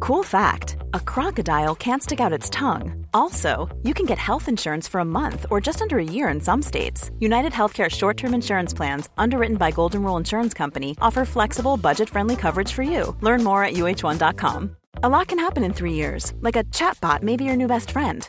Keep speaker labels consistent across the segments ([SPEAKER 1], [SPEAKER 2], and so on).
[SPEAKER 1] Cool fact a crocodile can't stick out its tongue. Also, you can get health insurance for a month or just under a year in some states. United Healthcare short term insurance plans, underwritten by Golden Rule Insurance Company, offer flexible, budget friendly coverage for you. Learn more at uh1.com. A lot can happen in three years, like a chatbot may be your new best friend.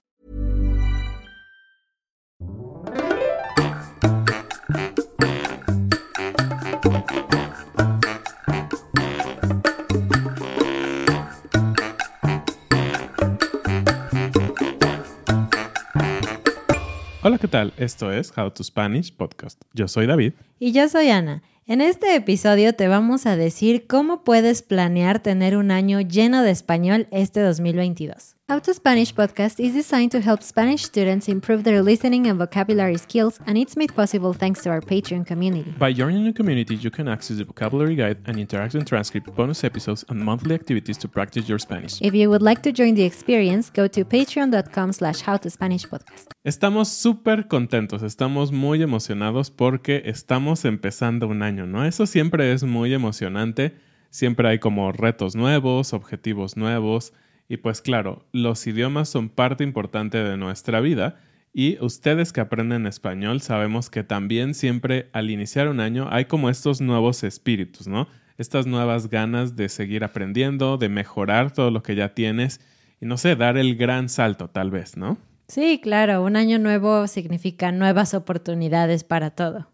[SPEAKER 2] Hola, ¿qué tal? Esto es How to Spanish Podcast. Yo soy David.
[SPEAKER 3] Y yo soy Ana. En este episodio te vamos a decir cómo puedes planear tener un año lleno de español este 2022. How to Spanish podcast is designed to help Spanish students improve their listening and vocabulary skills, and it's made possible thanks to our Patreon community.
[SPEAKER 2] By joining the community, you can access the vocabulary guide and interactive transcript, bonus episodes, and monthly activities to practice your Spanish.
[SPEAKER 3] If you would like to join the experience, go to patreon.com slash howtospanishpodcast.
[SPEAKER 2] Estamos súper contentos, estamos muy emocionados porque estamos empezando un año, ¿no? Eso siempre es muy emocionante, siempre hay como retos nuevos, objetivos nuevos, y pues claro, los idiomas son parte importante de nuestra vida y ustedes que aprenden español sabemos que también siempre al iniciar un año hay como estos nuevos espíritus, ¿no? Estas nuevas ganas de seguir aprendiendo, de mejorar todo lo que ya tienes y no sé, dar el gran salto tal vez, ¿no?
[SPEAKER 3] Sí, claro, un año nuevo significa nuevas oportunidades para todo.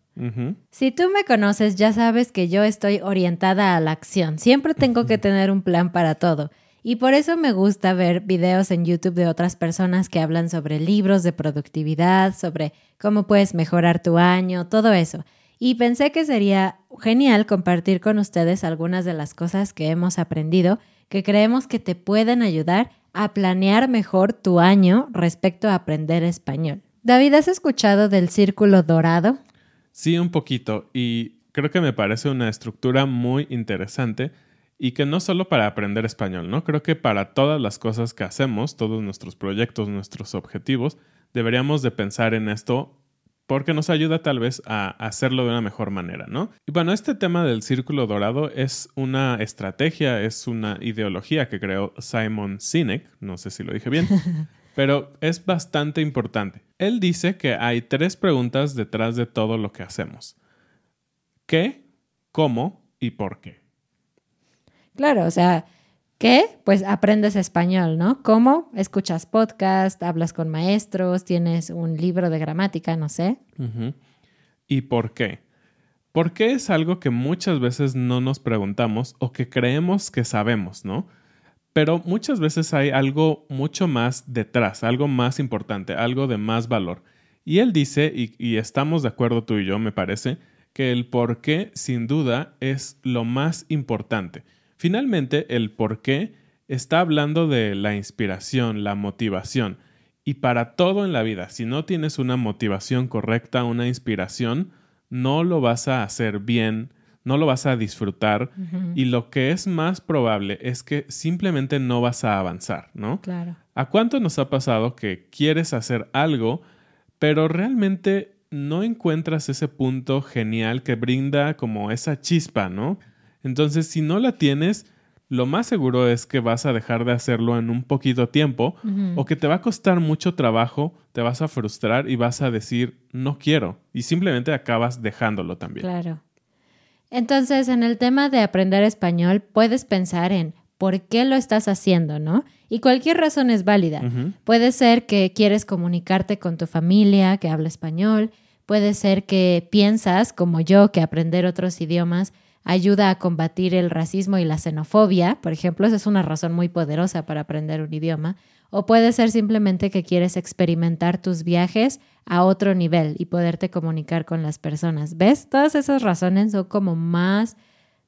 [SPEAKER 3] Si tú me conoces, ya sabes que yo estoy orientada a la acción. Siempre tengo que tener un plan para todo. Y por eso me gusta ver videos en YouTube de otras personas que hablan sobre libros de productividad, sobre cómo puedes mejorar tu año, todo eso. Y pensé que sería genial compartir con ustedes algunas de las cosas que hemos aprendido que creemos que te pueden ayudar a planear mejor tu año respecto a aprender español. David, ¿has escuchado del círculo dorado?
[SPEAKER 2] Sí, un poquito. Y creo que me parece una estructura muy interesante y que no solo para aprender español, ¿no? Creo que para todas las cosas que hacemos, todos nuestros proyectos, nuestros objetivos, deberíamos de pensar en esto porque nos ayuda tal vez a hacerlo de una mejor manera, ¿no? Y bueno, este tema del círculo dorado es una estrategia, es una ideología que creó Simon Sinek, no sé si lo dije bien, pero es bastante importante. Él dice que hay tres preguntas detrás de todo lo que hacemos. ¿Qué? ¿Cómo? ¿Y por qué?
[SPEAKER 3] Claro, o sea, ¿qué? Pues aprendes español, ¿no? ¿Cómo? Escuchas podcast, hablas con maestros, tienes un libro de gramática, no sé.
[SPEAKER 2] ¿Y por qué? ¿Por qué es algo que muchas veces no nos preguntamos o que creemos que sabemos, ¿no? Pero muchas veces hay algo mucho más detrás, algo más importante, algo de más valor. Y él dice, y, y estamos de acuerdo tú y yo, me parece, que el por qué sin duda es lo más importante. Finalmente, el por qué está hablando de la inspiración, la motivación. Y para todo en la vida, si no tienes una motivación correcta, una inspiración, no lo vas a hacer bien, no lo vas a disfrutar y lo que es más probable es que simplemente no vas a avanzar, ¿no?
[SPEAKER 3] Claro.
[SPEAKER 2] ¿A cuánto nos ha pasado que quieres hacer algo, pero realmente no encuentras ese punto genial que brinda como esa chispa, ¿no? Entonces, si no la tienes, lo más seguro es que vas a dejar de hacerlo en un poquito tiempo o que te va a costar mucho trabajo, te vas a frustrar y vas a decir, no quiero. Y simplemente acabas dejándolo también.
[SPEAKER 3] Claro. Entonces, en el tema de aprender español, puedes pensar en por qué lo estás haciendo, ¿no? Y cualquier razón es válida. Puede ser que quieres comunicarte con tu familia que habla español, puede ser que piensas, como yo, que aprender otros idiomas ayuda a combatir el racismo y la xenofobia, por ejemplo, esa es una razón muy poderosa para aprender un idioma, o puede ser simplemente que quieres experimentar tus viajes a otro nivel y poderte comunicar con las personas. ¿Ves? Todas esas razones son como más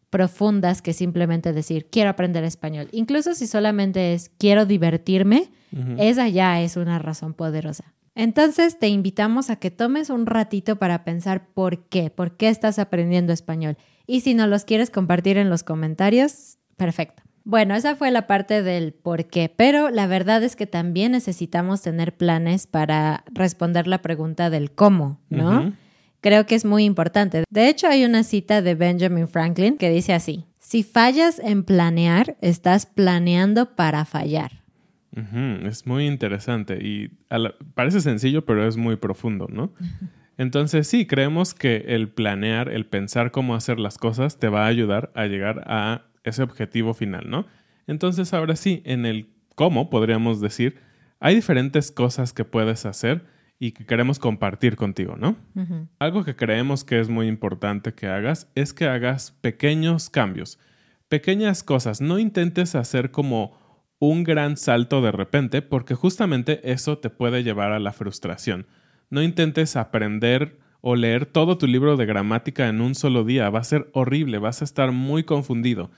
[SPEAKER 3] profundas que simplemente decir quiero aprender español. Incluso si solamente es quiero divertirme, esa ya es una razón poderosa. Entonces te invitamos a que tomes un ratito para pensar por qué, por qué estás aprendiendo español. Y si no los quieres compartir en los comentarios, perfecto. Bueno, esa fue la parte del por qué, pero la verdad es que también necesitamos tener planes para responder la pregunta del cómo, ¿no? creo que es muy importante. De hecho, hay una cita de Benjamin Franklin que dice así, si fallas en planear, estás planeando para fallar.
[SPEAKER 2] Es muy interesante y parece sencillo, pero es muy profundo, ¿no? Entonces sí, creemos que el planear, el pensar cómo hacer las cosas te va a ayudar a llegar a ese objetivo final, ¿no? Entonces ahora sí, en el cómo podríamos decir, hay diferentes cosas que puedes hacer y que queremos compartir contigo, ¿no? Algo que creemos que es muy importante que hagas es que hagas pequeños cambios, pequeñas cosas. No intentes hacer como un gran salto de repente porque justamente eso te puede llevar a la frustración. No intentes aprender o leer todo tu libro de gramática en un solo día. Va a ser horrible, vas a estar muy confundido.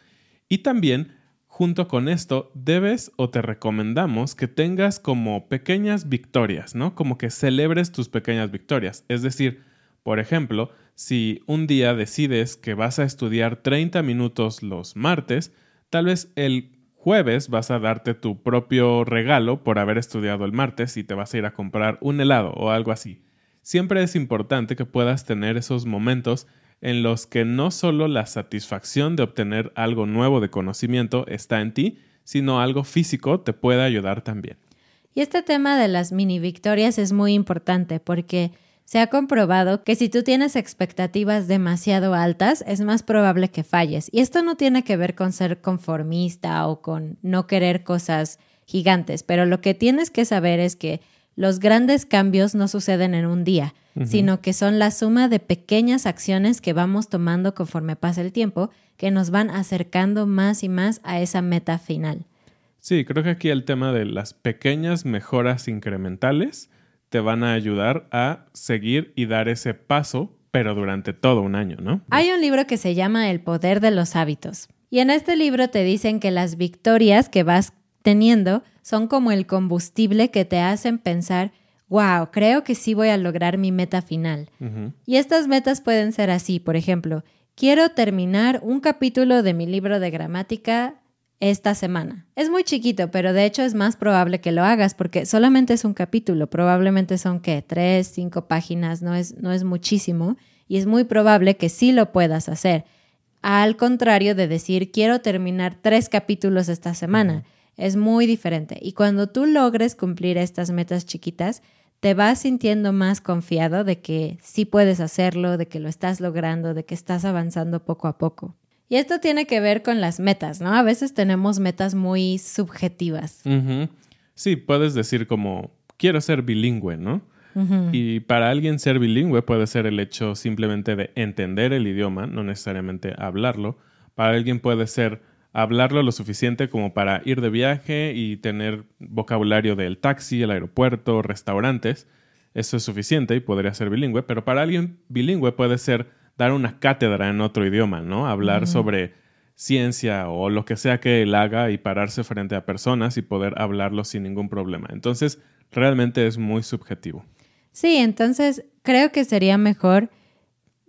[SPEAKER 2] Y también junto con esto, debes o te recomendamos que tengas como pequeñas victorias, ¿no? Como que celebres tus pequeñas victorias. Es decir, por ejemplo, si un día decides que vas a estudiar 30 minutos los martes, tal vez el jueves vas a darte tu propio regalo por haber estudiado el martes y te vas a ir a comprar un helado o algo así. Siempre es importante que puedas tener esos momentos en los que no solo la satisfacción de obtener algo nuevo de conocimiento está en ti, sino algo físico te puede ayudar también.
[SPEAKER 3] Y este tema de las mini victorias es muy importante porque se ha comprobado que si tú tienes expectativas demasiado altas, es más probable que falles. Y esto no tiene que ver con ser conformista o con no querer cosas gigantes, pero lo que tienes que saber es que los grandes cambios no suceden en un día, sino que son la suma de pequeñas acciones que vamos tomando conforme pasa el tiempo, que nos van acercando más y más a esa meta final.
[SPEAKER 2] Sí, creo que aquí el tema de las pequeñas mejoras incrementales te van a ayudar a seguir y dar ese paso, pero durante todo un año, ¿no?
[SPEAKER 3] Hay un libro que se llama El poder de los hábitos. Y en este libro te dicen que las victorias que vas teniendo son como el combustible que te hacen pensar, wow, creo que sí voy a lograr mi meta final. Y estas metas pueden ser así, por ejemplo, quiero terminar un capítulo de mi libro de gramática esta semana. Es muy chiquito, pero de hecho es más probable que lo hagas porque solamente es un capítulo, probablemente son que tres, cinco páginas, no es, no es muchísimo y es muy probable que sí lo puedas hacer. Al contrario de decir, quiero terminar tres capítulos esta semana. Es muy diferente. Y cuando tú logres cumplir estas metas chiquitas, te vas sintiendo más confiado de que sí puedes hacerlo, de que lo estás logrando, de que estás avanzando poco a poco. Y esto tiene que ver con las metas, ¿no? A veces tenemos metas muy subjetivas.
[SPEAKER 2] Sí, puedes decir como, quiero ser bilingüe, ¿no? Y para alguien ser bilingüe puede ser el hecho simplemente de entender el idioma, no necesariamente hablarlo. Para alguien puede ser hablarlo lo suficiente como para ir de viaje y tener vocabulario del taxi, el aeropuerto, restaurantes. Eso es suficiente y podría ser bilingüe, pero para alguien bilingüe puede ser dar una cátedra en otro idioma, ¿no? Hablar sobre ciencia o lo que sea que él haga y pararse frente a personas y poder hablarlo sin ningún problema. Entonces, realmente es muy subjetivo.
[SPEAKER 3] Sí, entonces creo que sería mejor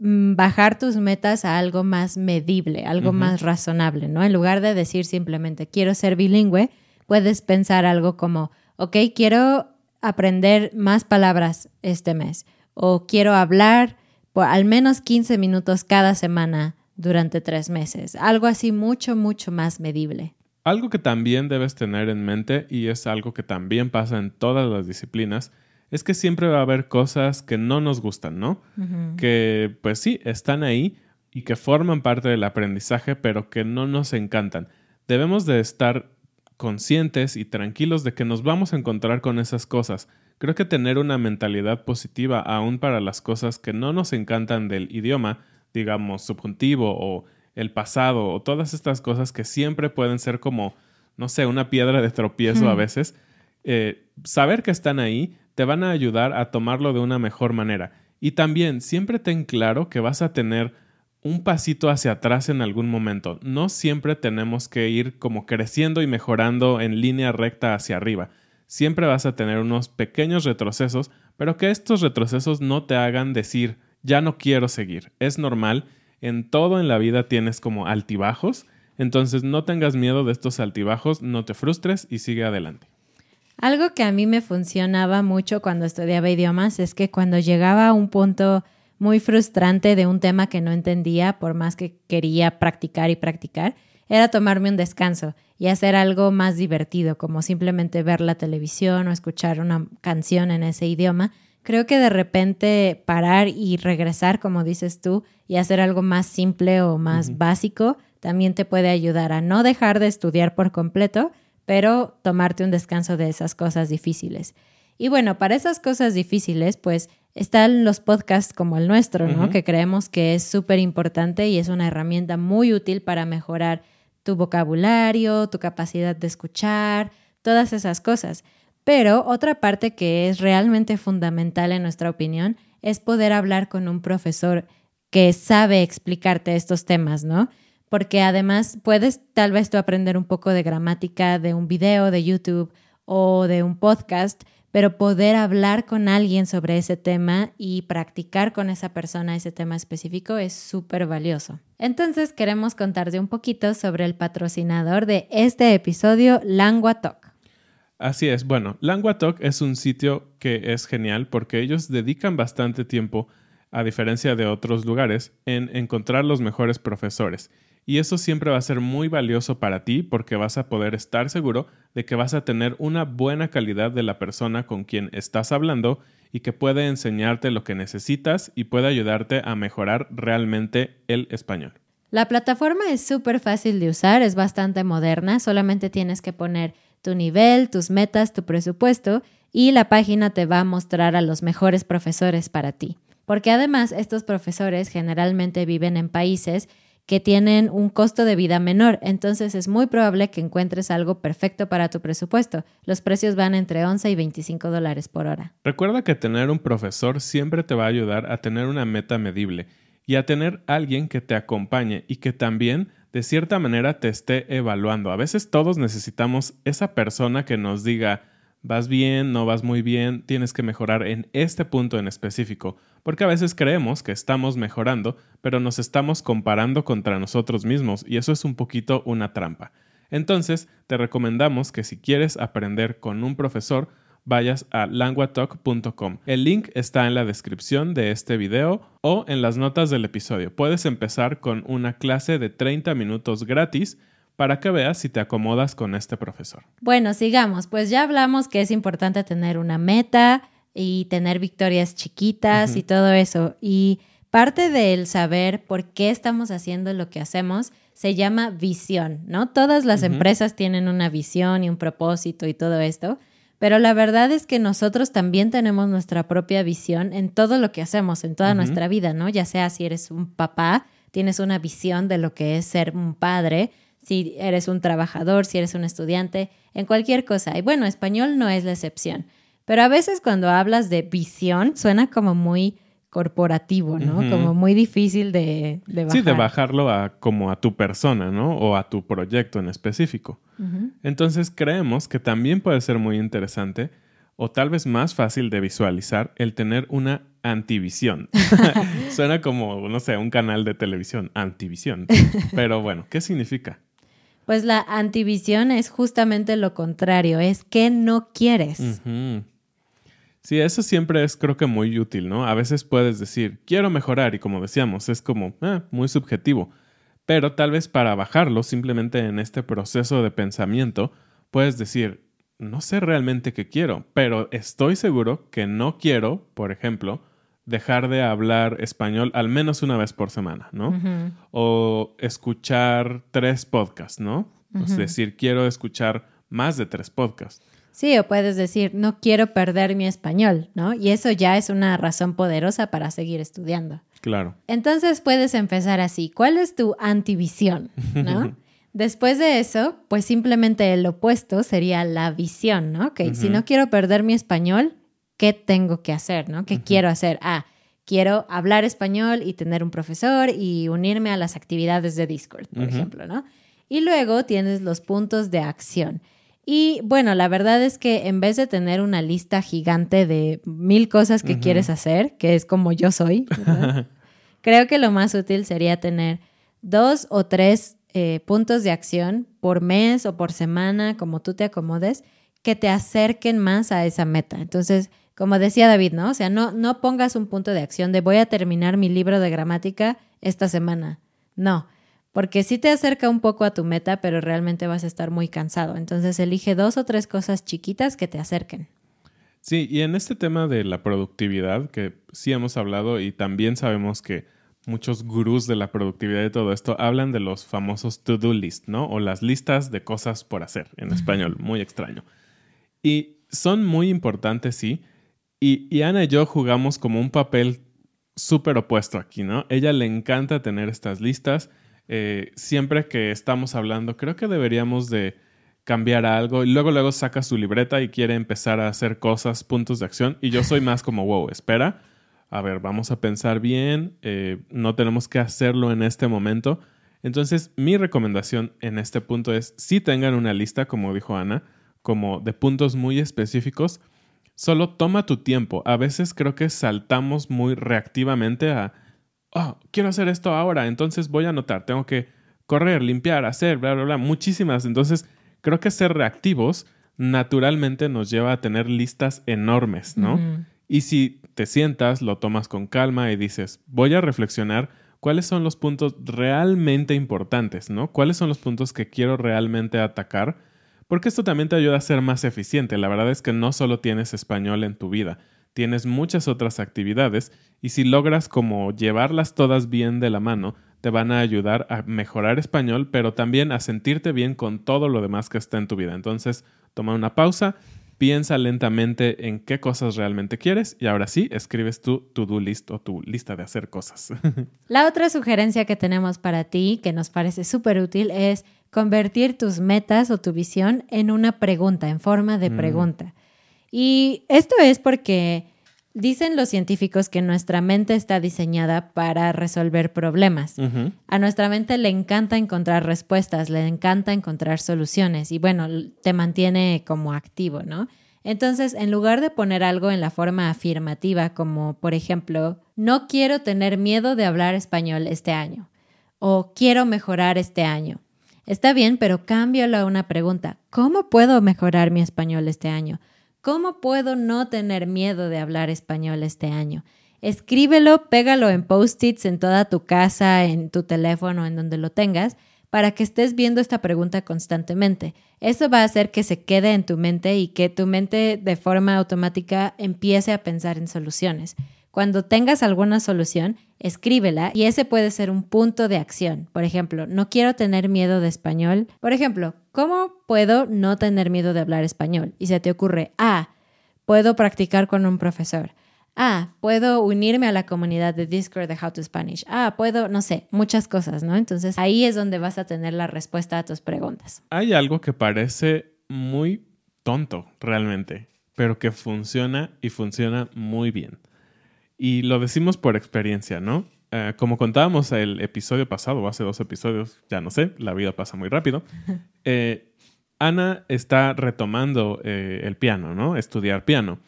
[SPEAKER 3] Mm, bajar tus metas a algo más medible, algo más razonable, ¿no? En lugar de decir simplemente quiero ser bilingüe, puedes pensar algo como, ok, quiero aprender más palabras este mes o quiero hablar por al menos 15 minutos cada semana durante tres meses. Algo así mucho, mucho más medible.
[SPEAKER 2] Algo que también debes tener en mente y es algo que también pasa en todas las disciplinas es que siempre va a haber cosas que no nos gustan, ¿no? Que pues sí, están ahí y que forman parte del aprendizaje, pero que no nos encantan. debemos de estar conscientes y tranquilos de que nos vamos a encontrar con esas cosas. Creo que tener una mentalidad positiva aún para las cosas que no nos encantan del idioma, digamos subjuntivo o el pasado o todas estas cosas que siempre pueden ser como, no sé, una piedra de tropiezo a veces, eh, saber que están ahí te van a ayudar a tomarlo de una mejor manera. Y también siempre ten claro que vas a tener un pasito hacia atrás en algún momento. No siempre tenemos que ir como creciendo y mejorando en línea recta hacia arriba. Siempre vas a tener unos pequeños retrocesos, pero que estos retrocesos no te hagan decir, ya no quiero seguir. Es normal, en todo en la vida tienes como altibajos, entonces no tengas miedo de estos altibajos, no te frustres y sigue adelante.
[SPEAKER 3] Algo que a mí me funcionaba mucho cuando estudiaba idiomas es que cuando llegaba a un punto muy frustrante de un tema que no entendía, por más que quería practicar y practicar, era tomarme un descanso y hacer algo más divertido, como simplemente ver la televisión o escuchar una canción en ese idioma. Creo que de repente parar y regresar, como dices tú, y hacer algo más simple o más básico, también te puede ayudar a no dejar de estudiar por completo, pero tomarte un descanso de esas cosas difíciles. Y bueno, para esas cosas difíciles, pues están los podcasts como el nuestro, ¿no? Que creemos que es súper importante y es una herramienta muy útil para mejorar tu vocabulario, tu capacidad de escuchar, todas esas cosas. Pero otra parte que es realmente fundamental en nuestra opinión es poder hablar con un profesor que sabe explicarte estos temas, ¿no? Porque además puedes tal vez tú aprender un poco de gramática de un video de YouTube o de un podcast, pero poder hablar con alguien sobre ese tema y practicar con esa persona ese tema específico es súper valioso. Entonces queremos contarte un poquito sobre el patrocinador de este episodio, LanguaTalk.
[SPEAKER 2] Así es, bueno, LanguaTalk es un sitio que es genial porque ellos dedican bastante tiempo, a diferencia de otros lugares, en encontrar los mejores profesores y eso siempre va a ser muy valioso para ti porque vas a poder estar seguro de que vas a tener una buena calidad de la persona con quien estás hablando y que puede enseñarte lo que necesitas y puede ayudarte a mejorar realmente el español.
[SPEAKER 3] La plataforma es súper fácil de usar, es bastante moderna, solamente tienes que poner tu nivel, tus metas, tu presupuesto y la página te va a mostrar a los mejores profesores para ti. Porque además estos profesores generalmente viven en países que tienen un costo de vida menor, entonces es muy probable que encuentres algo perfecto para tu presupuesto. Los precios van entre 11 y 25 dólares por hora.
[SPEAKER 2] Recuerda que tener un profesor siempre te va a ayudar a tener una meta medible y a tener alguien que te acompañe y que también de cierta manera te esté evaluando. A veces todos necesitamos esa persona que nos diga, vas bien, no vas muy bien, tienes que mejorar en este punto en específico, porque a veces creemos que estamos mejorando, pero nos estamos comparando contra nosotros mismos y eso es un poquito una trampa. Entonces, te recomendamos que si quieres aprender con un profesor, vayas a languatalk.com. El link está en la descripción de este video o en las notas del episodio. Puedes empezar con una clase de 30 minutos gratis para que veas si te acomodas con este profesor.
[SPEAKER 3] Bueno, sigamos. Pues ya hablamos que es importante tener una meta y tener victorias chiquitas y todo eso. Y parte del saber por qué estamos haciendo lo que hacemos se llama visión, ¿no? Todas las empresas tienen una visión y un propósito y todo esto, pero la verdad es que nosotros también tenemos nuestra propia visión en todo lo que hacemos, en toda nuestra vida, ¿no? Ya sea si eres un papá, tienes una visión de lo que es ser un padre, si eres un trabajador, si eres un estudiante, en cualquier cosa. Y bueno, español no es la excepción. Pero a veces cuando hablas de visión suena como muy corporativo, ¿no? Como muy difícil de, de, bajar.
[SPEAKER 2] Sí, de bajarlo a como a tu persona, ¿no? O a tu proyecto en específico. Entonces creemos que también puede ser muy interesante o tal vez más fácil de visualizar el tener una antivisión. Suena como, no sé, un canal de televisión, antivisión. Pero bueno, ¿qué significa?
[SPEAKER 3] Pues la antivisión es justamente lo contrario, es que no quieres.
[SPEAKER 2] Sí, eso siempre es creo que muy útil, ¿no? A veces puedes decir, quiero mejorar y como decíamos, es como ah, muy subjetivo. Pero tal vez para bajarlo, simplemente en este proceso de pensamiento, puedes decir, no sé realmente qué quiero, pero estoy seguro que no quiero, por ejemplo, dejar de hablar español al menos una vez por semana, ¿no? O escuchar tres podcasts, ¿no? Es decir, quiero escuchar más de tres podcasts.
[SPEAKER 3] Sí, o puedes decir, no quiero perder mi español, ¿no? Y eso ya es una razón poderosa para seguir estudiando.
[SPEAKER 2] Claro.
[SPEAKER 3] Entonces puedes empezar así. ¿Cuál es tu antivisión? ¿No? Después de eso, pues simplemente el opuesto sería la visión, ¿no? Ok, si no quiero perder mi español, ¿qué tengo que hacer, ¿no? ¿Qué quiero hacer? Ah, quiero hablar español y tener un profesor y unirme a las actividades de Discord, por ejemplo, ¿no? Y luego tienes los puntos de acción. Y bueno, la verdad es que en vez de tener una lista gigante de mil cosas que quieres hacer, que es como yo soy, creo que lo más útil sería tener dos o tres eh, puntos de acción por mes o por semana, como tú te acomodes, que te acerquen más a esa meta. Entonces, como decía David, ¿no? O sea, no, no pongas un punto de acción de voy a terminar mi libro de gramática esta semana. No, porque sí te acerca un poco a tu meta, pero realmente vas a estar muy cansado. Entonces elige dos o tres cosas chiquitas que te acerquen.
[SPEAKER 2] Sí, y en este tema de la productividad, que sí hemos hablado y también sabemos que muchos gurús de la productividad y todo esto hablan de los famosos to-do list, ¿no? O las listas de cosas por hacer en español, muy extraño. Y son muy importantes, sí. Y, y Ana y yo jugamos como un papel súper opuesto aquí, ¿no? Ella le encanta tener estas listas eh, siempre que estamos hablando, creo que deberíamos de cambiar algo. Y luego, luego saca su libreta y quiere empezar a hacer cosas, puntos de acción. Y yo soy más como, wow, espera. A ver, vamos a pensar bien. Eh, no tenemos que hacerlo en este momento. Entonces, mi recomendación en este punto es, si tengan una lista, como dijo Ana, como de puntos muy específicos, solo toma tu tiempo. A veces creo que saltamos muy reactivamente a oh, quiero hacer esto ahora, entonces voy a anotar, tengo que correr, limpiar, hacer, bla, bla, bla, muchísimas. Entonces, creo que ser reactivos naturalmente nos lleva a tener listas enormes, ¿no? Y si te sientas, lo tomas con calma y dices, voy a reflexionar cuáles son los puntos realmente importantes, ¿no? ¿Cuáles son los puntos que quiero realmente atacar? Porque esto también te ayuda a ser más eficiente. La verdad es que no solo tienes español en tu vida, tienes muchas otras actividades y si logras como llevarlas todas bien de la mano, te van a ayudar a mejorar español, pero también a sentirte bien con todo lo demás que está en tu vida. Entonces, toma una pausa, piensa lentamente en qué cosas realmente quieres y ahora sí, escribes tu to-do list o tu lista de hacer cosas.
[SPEAKER 3] La otra sugerencia que tenemos para ti, que nos parece súper útil, es convertir tus metas o tu visión en una pregunta, en forma de mm. pregunta. Y esto es porque dicen los científicos que nuestra mente está diseñada para resolver problemas. A nuestra mente le encanta encontrar respuestas, le encanta encontrar soluciones y bueno, te mantiene como activo, ¿no? Entonces, en lugar de poner algo en la forma afirmativa, como por ejemplo, no quiero tener miedo de hablar español este año o quiero mejorar este año. Está bien, pero cámbialo a una pregunta. ¿Cómo puedo mejorar mi español este año? ¿Cómo puedo no tener miedo de hablar español este año? Escríbelo, pégalo en post-its en toda tu casa, en tu teléfono, en donde lo tengas, para que estés viendo esta pregunta constantemente. Eso va a hacer que se quede en tu mente y que tu mente de forma automática empiece a pensar en soluciones. Cuando tengas alguna solución, escríbela y ese puede ser un punto de acción. Por ejemplo, no quiero tener miedo de español. Por ejemplo, ¿cómo puedo no tener miedo de hablar español? Y se te ocurre, ah, puedo practicar con un profesor. Ah, puedo unirme a la comunidad de Discord de How to Spanish. Ah, puedo, no sé, muchas cosas, ¿no? Entonces ahí es donde vas a tener la respuesta a tus preguntas.
[SPEAKER 2] Hay algo que parece muy tonto realmente, pero que funciona y funciona muy bien. Y lo decimos por experiencia, ¿no? Eh, como contábamos el episodio pasado, o hace dos episodios, ya no sé, la vida pasa muy rápido. Eh, Ana está retomando eh, el piano, ¿no? Estudiar piano.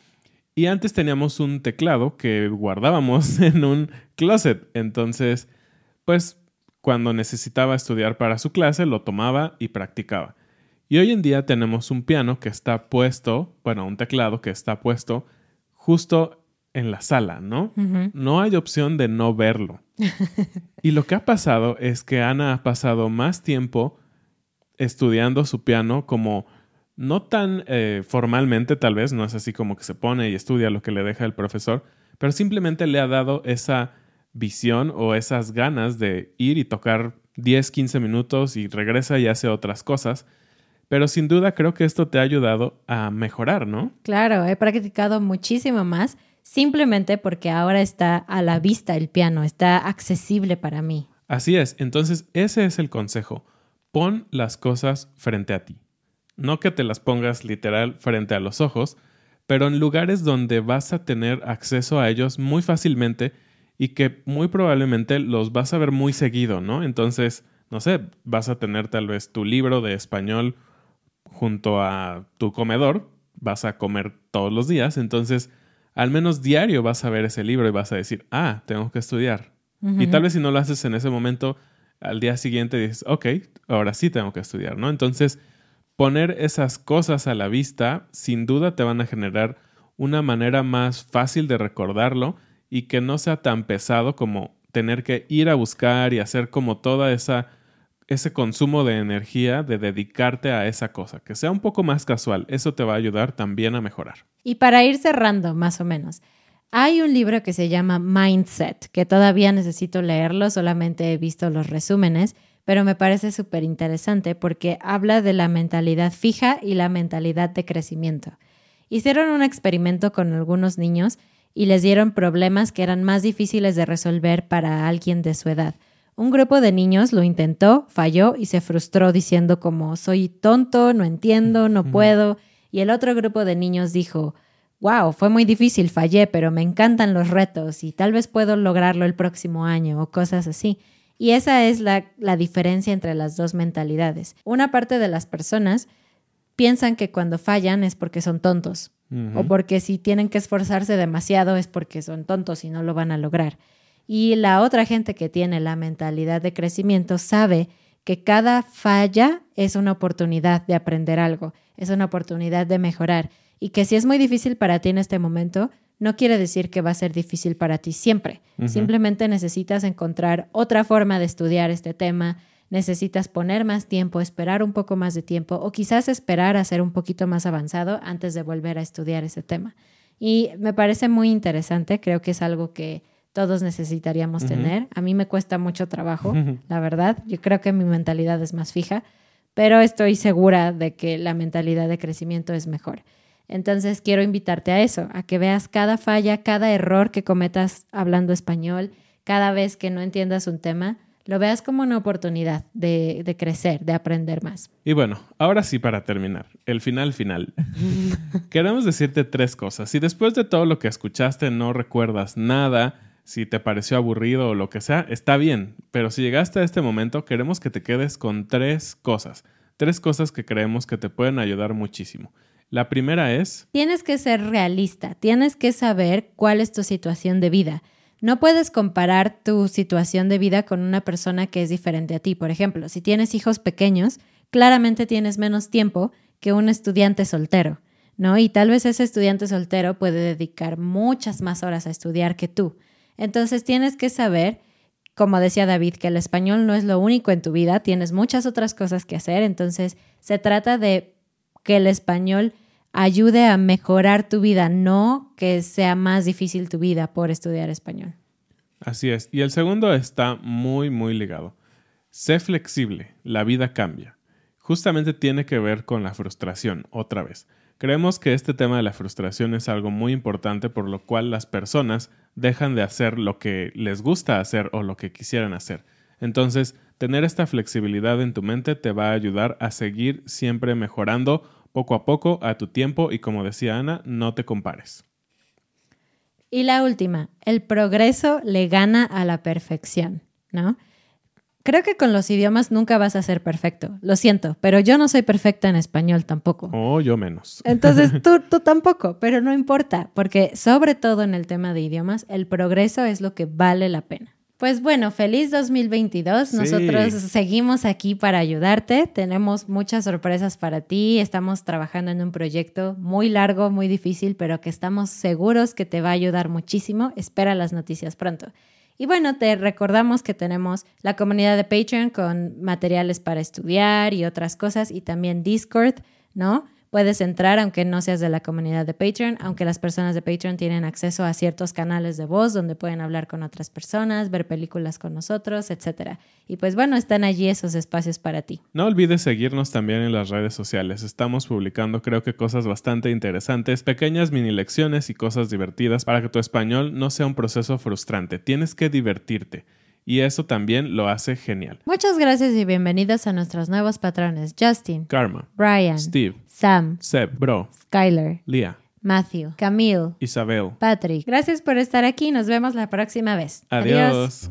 [SPEAKER 2] Y antes teníamos un teclado que guardábamos en un closet. Entonces, pues cuando necesitaba estudiar para su clase, lo tomaba y practicaba. Y hoy en día tenemos un piano que está puesto, bueno, un teclado que está puesto justo en la sala, ¿no? No hay opción de no verlo. y lo que ha pasado es que Ana ha pasado más tiempo estudiando su piano como no tan eh, formalmente tal vez, no es así como que se pone y estudia lo que le deja el profesor, pero simplemente le ha dado esa visión o esas ganas de ir y tocar 10, 15 minutos y regresa y hace otras cosas. Pero sin duda creo que esto te ha ayudado a mejorar, ¿no?
[SPEAKER 3] Claro, he practicado muchísimo más simplemente porque ahora está a la vista el piano, está accesible para mí.
[SPEAKER 2] Así es, entonces ese es el consejo. Pon las cosas frente a ti. No que te las pongas literal frente a los ojos, pero en lugares donde vas a tener acceso a ellos muy fácilmente y que muy probablemente los vas a ver muy seguido, ¿no? Entonces, no sé, vas a tener tal vez tu libro de español junto a tu comedor, vas a comer todos los días, entonces al menos diario vas a ver ese libro y vas a decir, ah, tengo que estudiar. Y tal vez si no lo haces en ese momento, al día siguiente dices, ok, ahora sí tengo que estudiar, ¿no? Entonces, poner esas cosas a la vista sin duda te van a generar una manera más fácil de recordarlo y que no sea tan pesado como tener que ir a buscar y hacer como toda esa ese consumo de energía de dedicarte a esa cosa, que sea un poco más casual, eso te va a ayudar también a mejorar.
[SPEAKER 3] Y para ir cerrando, más o menos, hay un libro que se llama Mindset, que todavía necesito leerlo, solamente he visto los resúmenes, pero me parece súper interesante porque habla de la mentalidad fija y la mentalidad de crecimiento. Hicieron un experimento con algunos niños y les dieron problemas que eran más difíciles de resolver para alguien de su edad. Un grupo de niños lo intentó, falló y se frustró diciendo como soy tonto, no entiendo, no puedo. Y el otro grupo de niños dijo, wow, fue muy difícil, fallé, pero me encantan los retos y tal vez puedo lograrlo el próximo año o cosas así. Y esa es la, la diferencia entre las dos mentalidades. Una parte de las personas piensan que cuando fallan es porque son tontos o porque si tienen que esforzarse demasiado es porque son tontos y no lo van a lograr. Y la otra gente que tiene la mentalidad de crecimiento sabe que cada falla es una oportunidad de aprender algo, es una oportunidad de mejorar y que si es muy difícil para ti en este momento, no quiere decir que va a ser difícil para ti siempre. Simplemente necesitas encontrar otra forma de estudiar este tema, necesitas poner más tiempo, esperar un poco más de tiempo o quizás esperar a ser un poquito más avanzado antes de volver a estudiar ese tema. Y me parece muy interesante, creo que es algo que todos necesitaríamos tener. A mí me cuesta mucho trabajo, la verdad. Yo creo que mi mentalidad es más fija, pero estoy segura de que la mentalidad de crecimiento es mejor. Entonces quiero invitarte a eso, a que veas cada falla, cada error que cometas hablando español, cada vez que no entiendas un tema, lo veas como una oportunidad de, de, crecer, de aprender más.
[SPEAKER 2] Y bueno, ahora sí para terminar, el final final. Queremos decirte tres cosas. Si después de todo lo que escuchaste no recuerdas nada, si te pareció aburrido o lo que sea, está bien, pero si llegaste a este momento, queremos que te quedes con tres cosas, tres cosas que creemos que te pueden ayudar muchísimo. La primera es...
[SPEAKER 3] Tienes que ser realista, tienes que saber cuál es tu situación de vida. No puedes comparar tu situación de vida con una persona que es diferente a ti. Por ejemplo, si tienes hijos pequeños, claramente tienes menos tiempo que un estudiante soltero, ¿no? Y tal vez ese estudiante soltero puede dedicar muchas más horas a estudiar que tú. Entonces tienes que saber, como decía David, que el español no es lo único en tu vida, tienes muchas otras cosas que hacer, entonces se trata de que el español ayude a mejorar tu vida, no que sea más difícil tu vida por estudiar español.
[SPEAKER 2] Así es. Y el segundo está muy, muy ligado. Sé flexible, la vida cambia. Justamente tiene que ver con la frustración, otra vez. Creemos que este tema de la frustración es algo muy importante por lo cual las personas dejan de hacer lo que les gusta hacer o lo que quisieran hacer. Entonces, tener esta flexibilidad en tu mente te va a ayudar a seguir siempre mejorando poco a poco a tu tiempo y como decía Ana, no te compares.
[SPEAKER 3] Y la última, el progreso le gana a la perfección, ¿no? Creo que con los idiomas nunca vas a ser perfecto. Lo siento, pero yo no soy perfecta en español tampoco.
[SPEAKER 2] Oh, yo menos.
[SPEAKER 3] Entonces tú, tú tampoco, pero no importa, porque sobre todo en el tema de idiomas, el progreso es lo que vale la pena. Pues bueno, feliz 2022. Nosotros seguimos aquí para ayudarte. Tenemos muchas sorpresas para ti. Estamos trabajando en un proyecto muy largo, muy difícil, pero que estamos seguros que te va a ayudar muchísimo. Espera las noticias pronto. Y bueno, te recordamos que tenemos la comunidad de Patreon con materiales para estudiar y otras cosas y también Discord, ¿no? Puedes entrar aunque no seas de la comunidad de Patreon, aunque las personas de Patreon tienen acceso a ciertos canales de voz donde pueden hablar con otras personas, ver películas con nosotros, etc. Y pues bueno, están allí esos espacios para ti.
[SPEAKER 2] No olvides seguirnos también en las redes sociales. Estamos publicando creo que cosas bastante interesantes, pequeñas mini lecciones y cosas divertidas para que tu español no sea un proceso frustrante. Tienes que divertirte y eso también lo hace genial.
[SPEAKER 3] Muchas gracias y bienvenidos a nuestros nuevos patrones: Justin,
[SPEAKER 2] Karma,
[SPEAKER 3] Brian,
[SPEAKER 2] Steve,
[SPEAKER 3] Sam,
[SPEAKER 2] Seb, Bro,
[SPEAKER 3] Skyler,
[SPEAKER 2] Lía,
[SPEAKER 3] Matthew, Camille,
[SPEAKER 2] Isabel.
[SPEAKER 3] Patrick. Gracias por estar aquí. Nos vemos la próxima vez.
[SPEAKER 2] Adiós.